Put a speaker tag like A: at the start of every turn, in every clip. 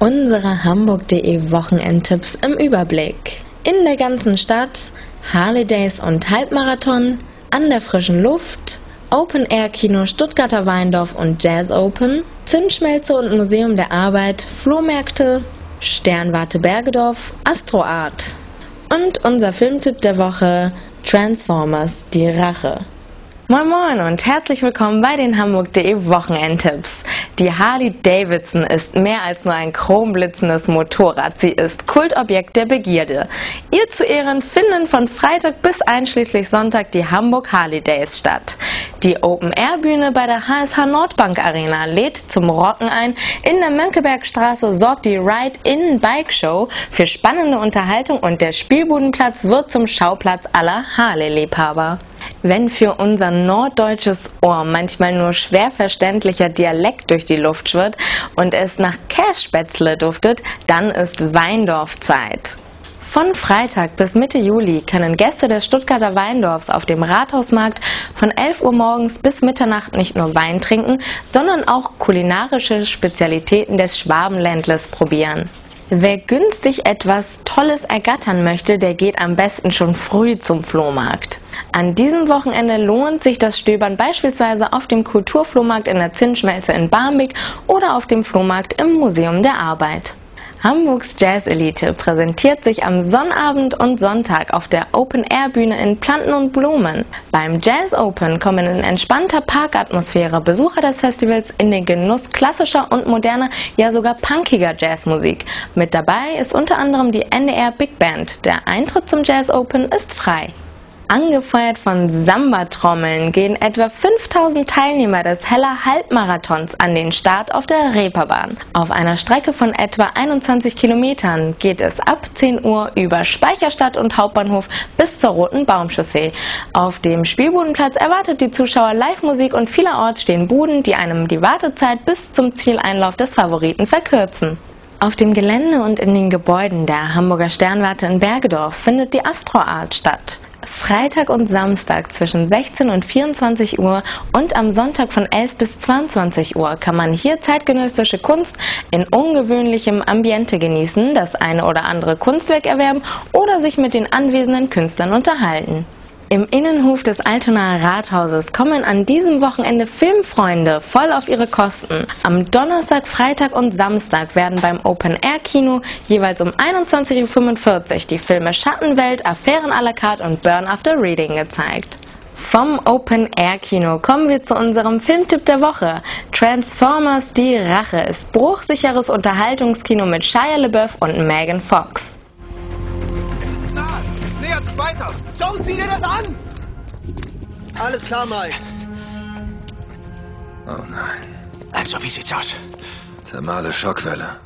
A: Unsere Hamburg.de Wochenendtipps im Überblick. In der ganzen Stadt Harley Days und Halbmarathon, an der frischen Luft, Open Air Kino Stuttgarter Weindorf und Jazz Open, Zinsschmelze und Museum der Arbeit, Flohmärkte, Sternwarte Bergedorf, Astro Art. Und unser Filmtipp der Woche Transformers Die Rache. Moin Moin und herzlich willkommen bei den Hamburg.de Wochenendtipps. Die Harley Davidson ist mehr als nur ein chromblitzendes Motorrad. Sie ist Kultobjekt der Begierde. Ihr zu Ehren finden von Freitag bis einschließlich Sonntag die Hamburg Harley Days statt. Die Open-Air-Bühne bei der HSH Nordbank Arena lädt zum Rocken ein. In der Mönckebergstraße sorgt die Ride-In-Bike-Show für spannende Unterhaltung und der Spielbudenplatz wird zum Schauplatz aller Harley-Liebhaber. Wenn für unser norddeutsches Ohr manchmal nur schwer verständlicher Dialekt durch die Luft schwirrt und es nach Kässpätzle duftet, dann ist Weindorfzeit. Von Freitag bis Mitte Juli können Gäste des Stuttgarter Weindorfs auf dem Rathausmarkt von 11 Uhr morgens bis Mitternacht nicht nur Wein trinken, sondern auch kulinarische Spezialitäten des Schwabenländles probieren. Wer günstig etwas Tolles ergattern möchte, der geht am besten schon früh zum Flohmarkt. An diesem Wochenende lohnt sich das Stöbern beispielsweise auf dem Kulturflohmarkt in der Zinnschmelze in Barmbek oder auf dem Flohmarkt im Museum der Arbeit. Hamburgs Jazz-Elite präsentiert sich am Sonnabend und Sonntag auf der Open-Air-Bühne in Planten und Blumen. Beim Jazz Open kommen in entspannter Parkatmosphäre Besucher des Festivals in den Genuss klassischer und moderner, ja sogar punkiger Jazzmusik. Mit dabei ist unter anderem die NDR Big Band. Der Eintritt zum Jazz Open ist frei. Angefeuert von Samba-Trommeln gehen etwa 5000 Teilnehmer des Heller Halbmarathons an den Start auf der Reeperbahn. Auf einer Strecke von etwa 21 Kilometern geht es ab 10 Uhr über Speicherstadt und Hauptbahnhof bis zur Roten Baumchaussee. Auf dem Spielbudenplatz erwartet die Zuschauer Live-Musik und vielerorts stehen Buden, die einem die Wartezeit bis zum Zieleinlauf des Favoriten verkürzen. Auf dem Gelände und in den Gebäuden der Hamburger Sternwarte in Bergedorf findet die Astro Art statt. Freitag und Samstag zwischen 16 und 24 Uhr und am Sonntag von 11 bis 22 Uhr kann man hier zeitgenössische Kunst in ungewöhnlichem Ambiente genießen, das eine oder andere Kunstwerk erwerben oder sich mit den anwesenden Künstlern unterhalten. Im Innenhof des Altonaer Rathauses kommen an diesem Wochenende Filmfreunde voll auf ihre Kosten. Am Donnerstag, Freitag und Samstag werden beim Open-Air-Kino jeweils um 21.45 Uhr die Filme Schattenwelt, Affären à la carte und Burn After Reading gezeigt. Vom Open-Air-Kino kommen wir zu unserem Filmtipp der Woche. Transformers Die Rache ist bruchsicheres Unterhaltungskino mit Shia LaBeouf und Megan Fox
B: sich weiter. Schauen Sie dir das an! Alles klar, Mike.
C: Oh nein.
B: Also, wie sieht's aus?
C: Thermale Schockwelle.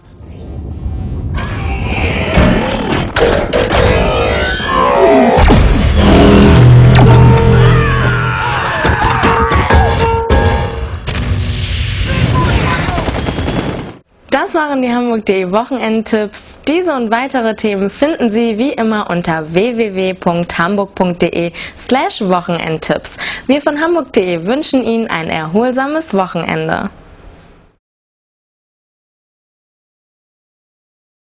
A: Das waren die Hamburg.de Wochenendtipps. Diese und weitere Themen finden Sie wie immer unter www.hamburg.de slash Wochenendtipps. Wir von Hamburg.de wünschen Ihnen ein erholsames Wochenende.